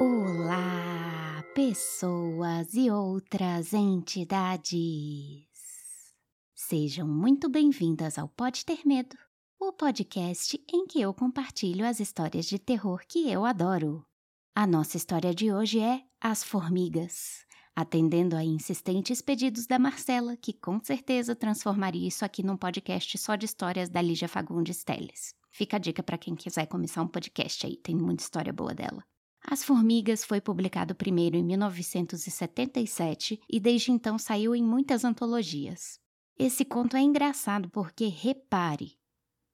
Olá, pessoas e outras entidades. Sejam muito bem-vindas ao Pode Ter Medo, o podcast em que eu compartilho as histórias de terror que eu adoro. A nossa história de hoje é As Formigas, atendendo a insistentes pedidos da Marcela, que com certeza transformaria isso aqui num podcast só de histórias da Lígia Fagundes Teles. Fica a dica para quem quiser começar um podcast aí, tem muita história boa dela. As Formigas foi publicado primeiro em 1977 e desde então saiu em muitas antologias. Esse conto é engraçado porque, repare,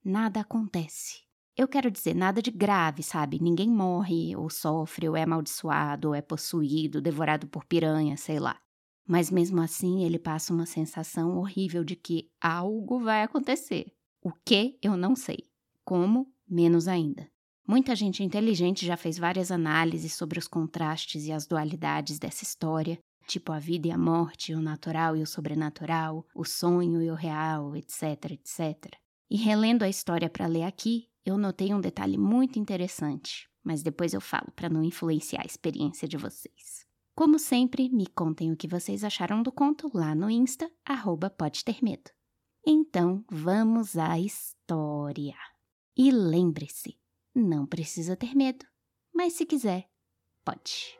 nada acontece. Eu quero dizer, nada de grave, sabe? Ninguém morre, ou sofre, ou é amaldiçoado, ou é possuído, devorado por piranha, sei lá. Mas mesmo assim, ele passa uma sensação horrível de que algo vai acontecer. O que eu não sei. Como, menos ainda. Muita gente inteligente já fez várias análises sobre os contrastes e as dualidades dessa história, tipo a vida e a morte, o natural e o sobrenatural, o sonho e o real, etc, etc. E relendo a história para ler aqui, eu notei um detalhe muito interessante, mas depois eu falo para não influenciar a experiência de vocês. Como sempre, me contem o que vocês acharam do conto lá no Insta, arroba pode ter medo. Então, vamos à história. E lembre-se, não precisa ter medo, mas se quiser, pode.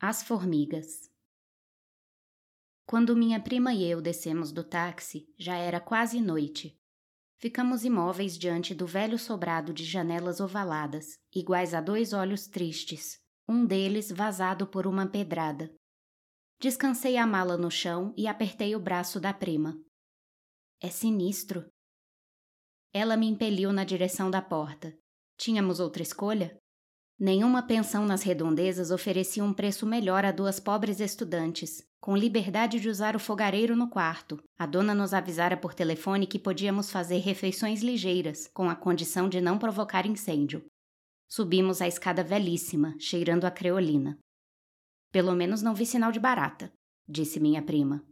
As formigas. Quando minha prima e eu descemos do táxi, já era quase noite Ficamos imóveis diante do velho sobrado de janelas ovaladas, iguais a dois olhos tristes, um deles vazado por uma pedrada. Descansei a mala no chão e apertei o braço da prima. É sinistro. Ela me impeliu na direção da porta. Tínhamos outra escolha? Nenhuma pensão nas redondezas oferecia um preço melhor a duas pobres estudantes, com liberdade de usar o fogareiro no quarto. A dona nos avisara por telefone que podíamos fazer refeições ligeiras, com a condição de não provocar incêndio. Subimos a escada velhíssima, cheirando a creolina. Pelo menos não vi sinal de barata, disse minha prima.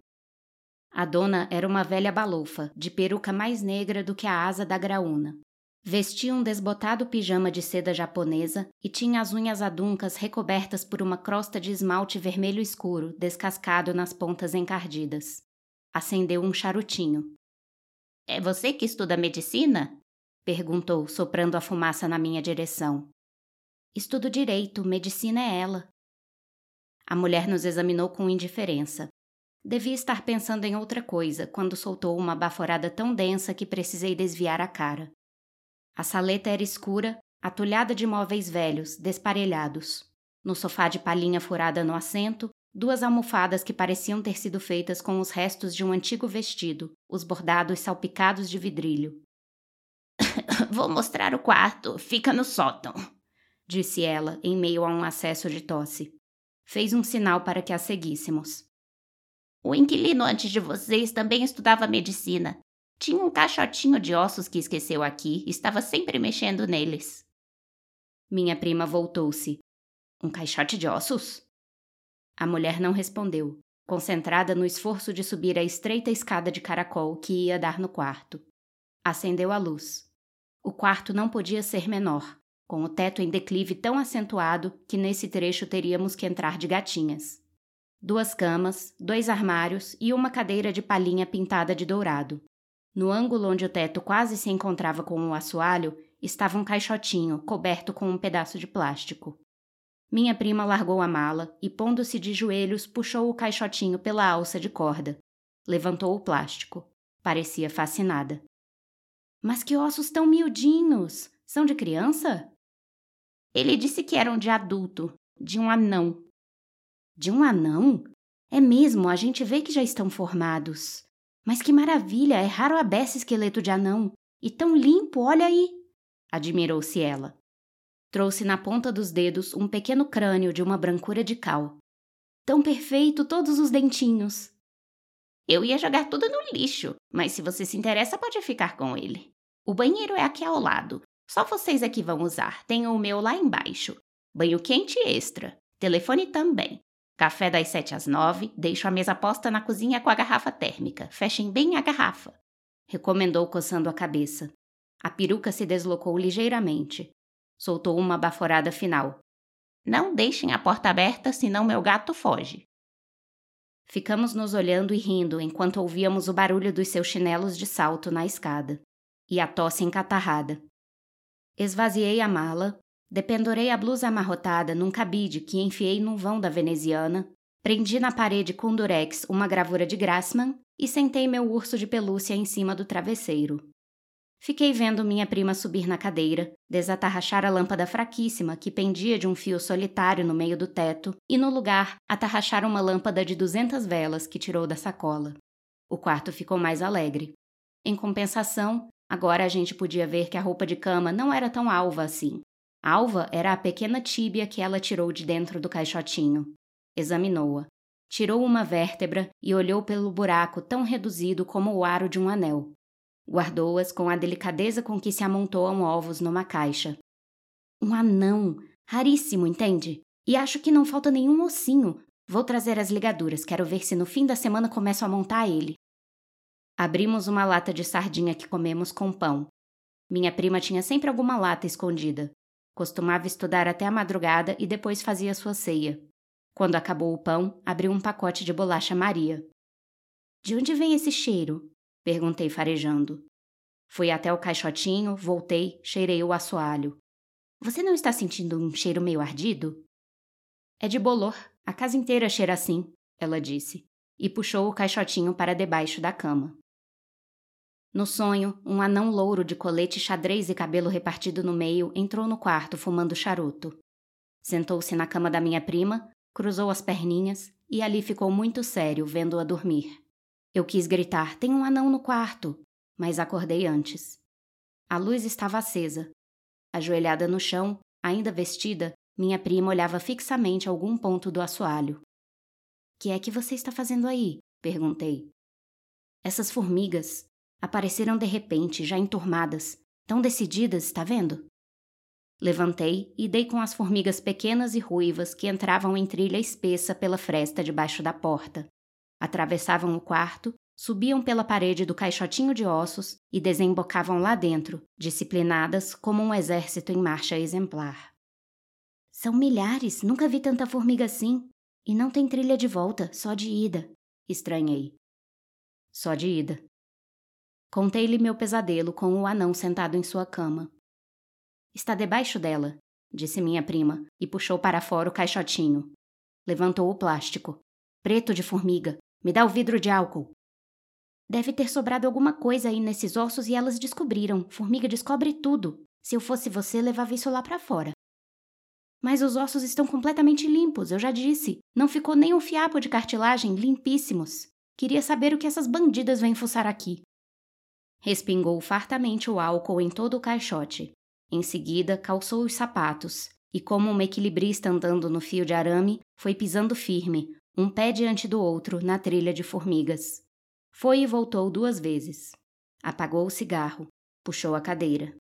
A dona era uma velha balofa, de peruca mais negra do que a asa da graúna. Vestia um desbotado pijama de seda japonesa e tinha as unhas aduncas recobertas por uma crosta de esmalte vermelho escuro, descascado nas pontas encardidas. Acendeu um charutinho. É você que estuda medicina? perguntou, soprando a fumaça na minha direção. Estudo direito, medicina é ela. A mulher nos examinou com indiferença. Devia estar pensando em outra coisa quando soltou uma baforada tão densa que precisei desviar a cara. A saleta era escura, atulhada de móveis velhos, desparelhados. No sofá de palhinha furada no assento, duas almofadas que pareciam ter sido feitas com os restos de um antigo vestido, os bordados salpicados de vidrilho. Vou mostrar o quarto, fica no sótão, disse ela, em meio a um acesso de tosse. Fez um sinal para que a seguíssemos. O inquilino antes de vocês também estudava medicina. Tinha um caixotinho de ossos que esqueceu aqui, estava sempre mexendo neles. Minha prima voltou-se. Um caixote de ossos? A mulher não respondeu, concentrada no esforço de subir a estreita escada de caracol que ia dar no quarto. Acendeu a luz. O quarto não podia ser menor, com o teto em declive tão acentuado que nesse trecho teríamos que entrar de gatinhas. Duas camas, dois armários e uma cadeira de palhinha pintada de dourado. No ângulo onde o teto quase se encontrava com o assoalho, estava um caixotinho coberto com um pedaço de plástico. Minha prima largou a mala e, pondo-se de joelhos, puxou o caixotinho pela alça de corda. Levantou o plástico. Parecia fascinada. Mas que ossos tão miudinhos! São de criança? Ele disse que eram de adulto, de um anão. De um anão? É mesmo, a gente vê que já estão formados. Mas que maravilha! É raro a beça esqueleto de anão. E tão limpo, olha aí! Admirou-se ela. Trouxe na ponta dos dedos um pequeno crânio de uma brancura de cal. Tão perfeito, todos os dentinhos. Eu ia jogar tudo no lixo, mas se você se interessa, pode ficar com ele. O banheiro é aqui ao lado. Só vocês aqui vão usar. Tenho o meu lá embaixo. Banho quente extra. Telefone também. Café das sete às nove, deixo a mesa posta na cozinha com a garrafa térmica. Fechem bem a garrafa. Recomendou coçando a cabeça. A peruca se deslocou ligeiramente. Soltou uma baforada final. Não deixem a porta aberta, senão meu gato foge. Ficamos nos olhando e rindo enquanto ouvíamos o barulho dos seus chinelos de salto na escada e a tosse encatarrada. Esvaziei a mala, dependurei a blusa amarrotada num cabide que enfiei no vão da veneziana, prendi na parede com durex uma gravura de Grassman e sentei meu urso de pelúcia em cima do travesseiro. Fiquei vendo minha prima subir na cadeira, desatarrachar a lâmpada fraquíssima que pendia de um fio solitário no meio do teto e, no lugar, atarrachar uma lâmpada de duzentas velas que tirou da sacola. O quarto ficou mais alegre. Em compensação, agora a gente podia ver que a roupa de cama não era tão alva assim. Alva era a pequena tíbia que ela tirou de dentro do caixotinho. Examinou-a. Tirou uma vértebra e olhou pelo buraco tão reduzido como o aro de um anel. Guardou-as com a delicadeza com que se amontoam ovos numa caixa. Um anão! Raríssimo, entende? E acho que não falta nenhum ossinho. Vou trazer as ligaduras, quero ver se no fim da semana começo a montar ele. Abrimos uma lata de sardinha que comemos com pão. Minha prima tinha sempre alguma lata escondida. Costumava estudar até a madrugada e depois fazia sua ceia. Quando acabou o pão, abriu um pacote de bolacha Maria. De onde vem esse cheiro? Perguntei farejando. Fui até o caixotinho, voltei, cheirei o assoalho. Você não está sentindo um cheiro meio ardido? É de bolor. A casa inteira cheira assim, ela disse, e puxou o caixotinho para debaixo da cama. No sonho, um anão louro de colete xadrez e cabelo repartido no meio entrou no quarto fumando charuto. Sentou-se na cama da minha prima, cruzou as perninhas e ali ficou muito sério vendo-a dormir. Eu quis gritar: tem um anão no quarto! Mas acordei antes. A luz estava acesa. Ajoelhada no chão, ainda vestida, minha prima olhava fixamente algum ponto do assoalho. Que é que você está fazendo aí? perguntei. Essas formigas apareceram de repente, já enturmadas, tão decididas, está vendo? Levantei e dei com as formigas pequenas e ruivas que entravam em trilha espessa pela fresta debaixo da porta atravessavam o quarto, subiam pela parede do caixotinho de ossos e desembocavam lá dentro, disciplinadas como um exército em marcha exemplar. São milhares, nunca vi tanta formiga assim. E não tem trilha de volta, só de ida. Estranhei. Só de ida. Contei-lhe meu pesadelo com o anão sentado em sua cama. Está debaixo dela, disse minha prima, e puxou para fora o caixotinho. Levantou o plástico. Preto de formiga, me dá o vidro de álcool. Deve ter sobrado alguma coisa aí nesses ossos e elas descobriram. Formiga descobre tudo. Se eu fosse você, levava isso lá para fora. Mas os ossos estão completamente limpos, eu já disse. Não ficou nem um fiapo de cartilagem, limpíssimos. Queria saber o que essas bandidas vêm fuçar aqui. Respingou fartamente o álcool em todo o caixote. Em seguida, calçou os sapatos e, como uma equilibrista andando no fio de arame, foi pisando firme, um pé diante do outro na trilha de formigas. Foi e voltou duas vezes. Apagou o cigarro, puxou a cadeira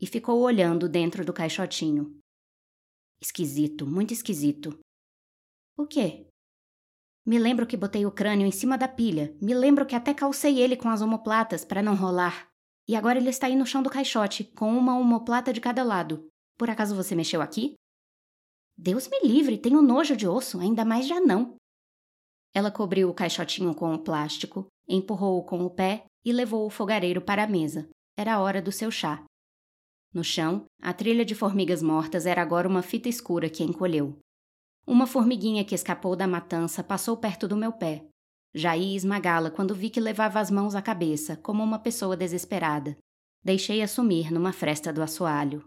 e ficou olhando dentro do caixotinho. Esquisito, muito esquisito. O quê? Me lembro que botei o crânio em cima da pilha. Me lembro que até calcei ele com as omoplatas para não rolar. E agora ele está aí no chão do caixote, com uma omoplata de cada lado. Por acaso você mexeu aqui? Deus me livre, tenho nojo de osso, ainda mais já não. Ela cobriu o caixotinho com o plástico, empurrou-o com o pé e levou o fogareiro para a mesa. Era a hora do seu chá. No chão, a trilha de formigas mortas era agora uma fita escura que encolheu. Uma formiguinha que escapou da matança passou perto do meu pé. Já ia esmagá-la quando vi que levava as mãos à cabeça, como uma pessoa desesperada. Deixei-a sumir numa fresta do assoalho.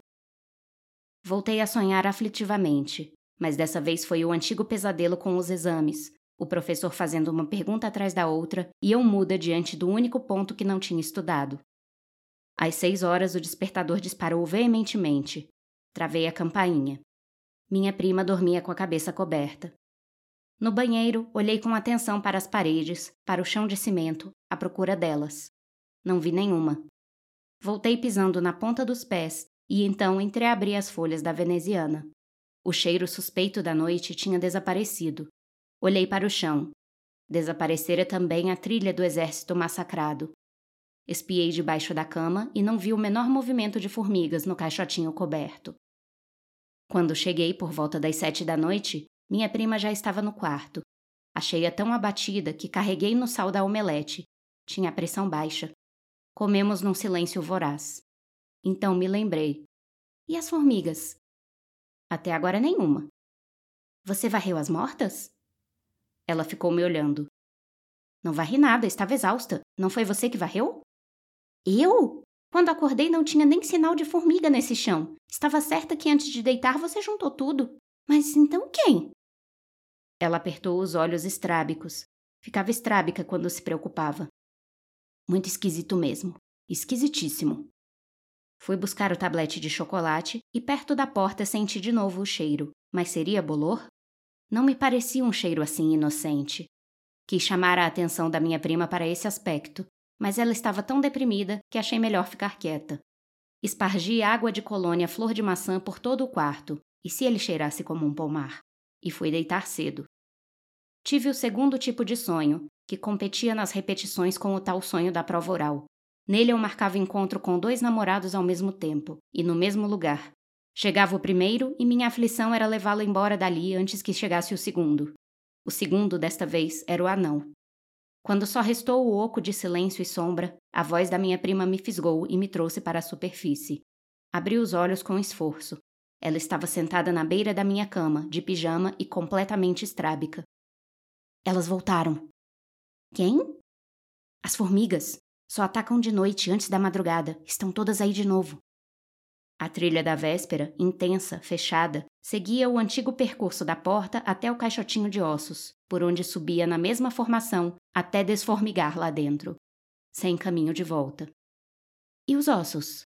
Voltei a sonhar aflitivamente, mas dessa vez foi o antigo pesadelo com os exames, o professor fazendo uma pergunta atrás da outra e eu muda diante do único ponto que não tinha estudado. Às seis horas, o despertador disparou veementemente. Travei a campainha. Minha prima dormia com a cabeça coberta. No banheiro, olhei com atenção para as paredes, para o chão de cimento, à procura delas. Não vi nenhuma. Voltei pisando na ponta dos pés e então entreabri as folhas da veneziana. O cheiro suspeito da noite tinha desaparecido. Olhei para o chão. Desaparecera também a trilha do exército massacrado. Espiei debaixo da cama e não vi o menor movimento de formigas no caixotinho coberto. Quando cheguei por volta das sete da noite, minha prima já estava no quarto. Achei-a tão abatida que carreguei no sal da omelete. Tinha a pressão baixa. Comemos num silêncio voraz. Então me lembrei. E as formigas? Até agora nenhuma. Você varreu as mortas? Ela ficou me olhando. Não varri nada, estava exausta. Não foi você que varreu? Eu? Quando acordei não tinha nem sinal de formiga nesse chão. Estava certa que antes de deitar você juntou tudo. Mas então quem? Ela apertou os olhos estrábicos. Ficava estrábica quando se preocupava. Muito esquisito mesmo. Esquisitíssimo. Fui buscar o tablete de chocolate e perto da porta senti de novo o cheiro. Mas seria bolor? Não me parecia um cheiro assim inocente. Quis chamar a atenção da minha prima para esse aspecto, mas ela estava tão deprimida que achei melhor ficar quieta. Espargi água de colônia flor de maçã por todo o quarto, e se ele cheirasse como um pomar? E fui deitar cedo. Tive o segundo tipo de sonho, que competia nas repetições com o tal sonho da prova oral. Nele eu marcava encontro com dois namorados ao mesmo tempo, e no mesmo lugar. Chegava o primeiro e minha aflição era levá-lo embora dali antes que chegasse o segundo. O segundo, desta vez, era o anão. Quando só restou o oco de silêncio e sombra, a voz da minha prima me fisgou e me trouxe para a superfície. Abri os olhos com esforço. Ela estava sentada na beira da minha cama, de pijama e completamente estrábica. Elas voltaram. Quem? As formigas. Só atacam de noite, antes da madrugada. Estão todas aí de novo. A trilha da véspera, intensa, fechada, seguia o antigo percurso da porta até o caixotinho de ossos, por onde subia na mesma formação até desformigar lá dentro, sem caminho de volta. E os ossos?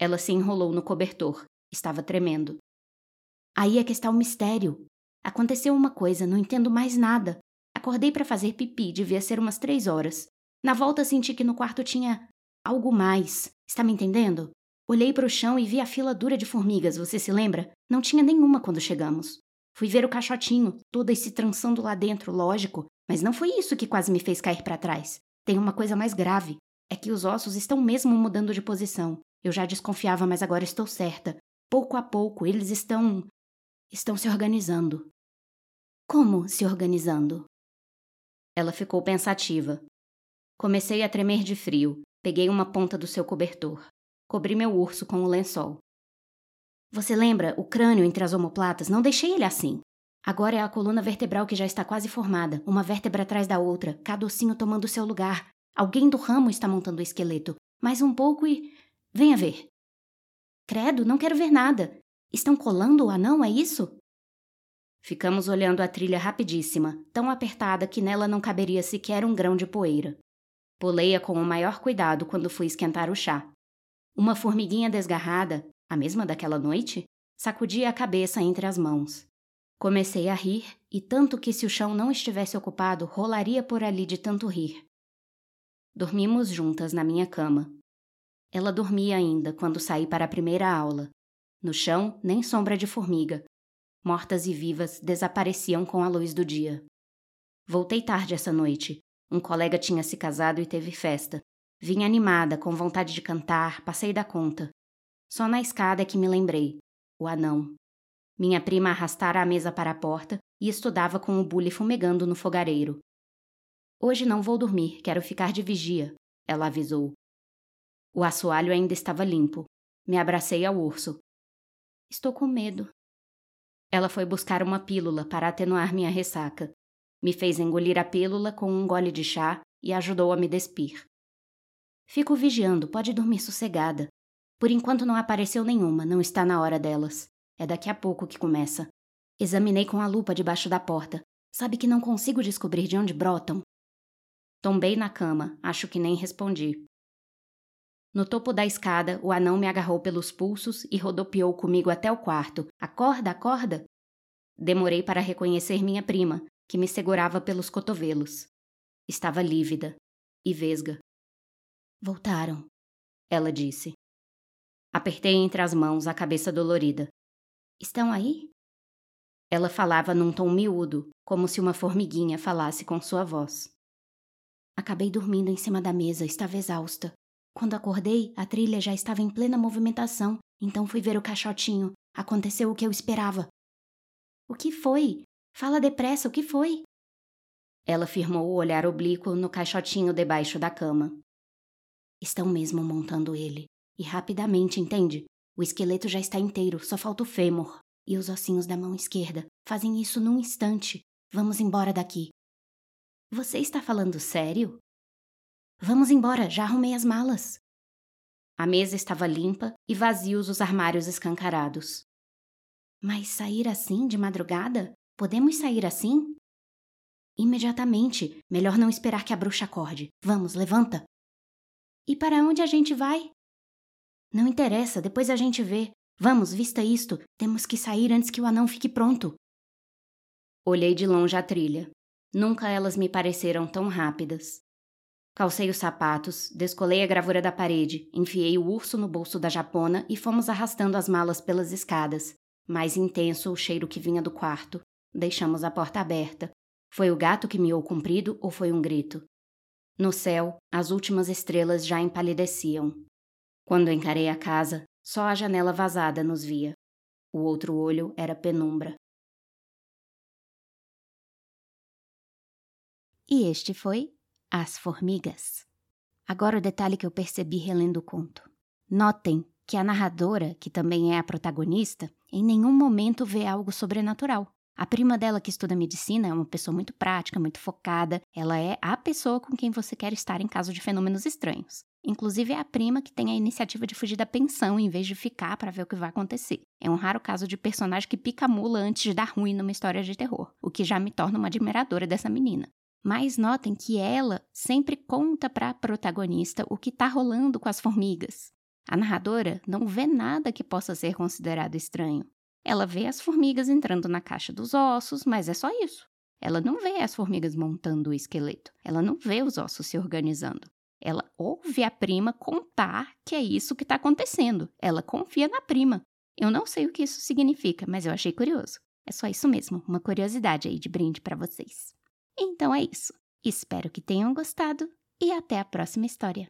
Ela se enrolou no cobertor. Estava tremendo. Aí é que está o mistério. Aconteceu uma coisa, não entendo mais nada. Acordei para fazer pipi, devia ser umas três horas. Na volta senti que no quarto tinha algo mais. Está me entendendo? Olhei para o chão e vi a fila dura de formigas, você se lembra? Não tinha nenhuma quando chegamos. Fui ver o caixotinho, todas se trançando lá dentro, lógico, mas não foi isso que quase me fez cair para trás. Tem uma coisa mais grave. É que os ossos estão mesmo mudando de posição. Eu já desconfiava, mas agora estou certa. Pouco a pouco, eles estão. estão se organizando. Como se organizando? Ela ficou pensativa. Comecei a tremer de frio. Peguei uma ponta do seu cobertor. Cobri meu urso com o lençol. Você lembra o crânio entre as omoplatas? Não deixei ele assim. Agora é a coluna vertebral que já está quase formada, uma vértebra atrás da outra, cada ossinho tomando seu lugar. Alguém do ramo está montando o esqueleto. Mais um pouco e. Venha ver. Credo, não quero ver nada. Estão colando o anão, é isso? Ficamos olhando a trilha rapidíssima, tão apertada que nela não caberia sequer um grão de poeira. Pulei-a com o maior cuidado quando fui esquentar o chá. Uma formiguinha desgarrada, a mesma daquela noite, sacudia a cabeça entre as mãos. Comecei a rir, e tanto que se o chão não estivesse ocupado, rolaria por ali de tanto rir. Dormimos juntas na minha cama. Ela dormia ainda quando saí para a primeira aula. No chão, nem sombra de formiga. Mortas e vivas desapareciam com a luz do dia. Voltei tarde essa noite, um colega tinha se casado e teve festa. Vim animada, com vontade de cantar, passei da conta. Só na escada é que me lembrei. O anão. Minha prima arrastara a mesa para a porta e estudava com o bule fumegando no fogareiro. Hoje não vou dormir, quero ficar de vigia, ela avisou. O assoalho ainda estava limpo. Me abracei ao urso. Estou com medo. Ela foi buscar uma pílula para atenuar minha ressaca. Me fez engolir a pílula com um gole de chá e ajudou a me despir. Fico vigiando, pode dormir sossegada. Por enquanto não apareceu nenhuma, não está na hora delas. É daqui a pouco que começa. Examinei com a lupa debaixo da porta. Sabe que não consigo descobrir de onde brotam? Tombei na cama, acho que nem respondi. No topo da escada, o anão me agarrou pelos pulsos e rodopiou comigo até o quarto. Acorda, acorda! Demorei para reconhecer minha prima, que me segurava pelos cotovelos. Estava lívida e vesga. Voltaram, ela disse. Apertei entre as mãos a cabeça dolorida. Estão aí? Ela falava num tom miúdo, como se uma formiguinha falasse com sua voz. Acabei dormindo em cima da mesa, estava exausta. Quando acordei, a trilha já estava em plena movimentação, então fui ver o caixotinho. Aconteceu o que eu esperava. O que foi? Fala depressa, o que foi? Ela firmou o olhar oblíquo no caixotinho debaixo da cama. Estão mesmo montando ele. E rapidamente, entende? O esqueleto já está inteiro, só falta o fêmur. E os ossinhos da mão esquerda. Fazem isso num instante. Vamos embora daqui. Você está falando sério? Vamos embora, já arrumei as malas. A mesa estava limpa e vazios os armários escancarados. Mas sair assim de madrugada? Podemos sair assim? Imediatamente. Melhor não esperar que a bruxa acorde. Vamos, levanta. E para onde a gente vai? Não interessa, depois a gente vê. Vamos, vista isto. Temos que sair antes que o anão fique pronto. Olhei de longe a trilha. Nunca elas me pareceram tão rápidas. Calcei os sapatos, descolei a gravura da parede, enfiei o urso no bolso da japona e fomos arrastando as malas pelas escadas. Mais intenso o cheiro que vinha do quarto. Deixamos a porta aberta. Foi o gato que miou comprido ou foi um grito? No céu, as últimas estrelas já empalideciam. Quando encarei a casa, só a janela vazada nos via. O outro olho era penumbra. E este foi As Formigas. Agora o detalhe que eu percebi relendo o conto. Notem que a narradora, que também é a protagonista, em nenhum momento vê algo sobrenatural. A prima dela que estuda medicina é uma pessoa muito prática, muito focada. Ela é a pessoa com quem você quer estar em caso de fenômenos estranhos. Inclusive é a prima que tem a iniciativa de fugir da pensão em vez de ficar para ver o que vai acontecer. É um raro caso de personagem que pica mula antes de dar ruim numa história de terror, o que já me torna uma admiradora dessa menina. Mas notem que ela sempre conta para a protagonista o que está rolando com as formigas. A narradora não vê nada que possa ser considerado estranho. Ela vê as formigas entrando na caixa dos ossos, mas é só isso. Ela não vê as formigas montando o esqueleto. Ela não vê os ossos se organizando. Ela ouve a prima contar que é isso que está acontecendo. Ela confia na prima. Eu não sei o que isso significa, mas eu achei curioso. É só isso mesmo, uma curiosidade aí de brinde para vocês. Então é isso. Espero que tenham gostado e até a próxima história.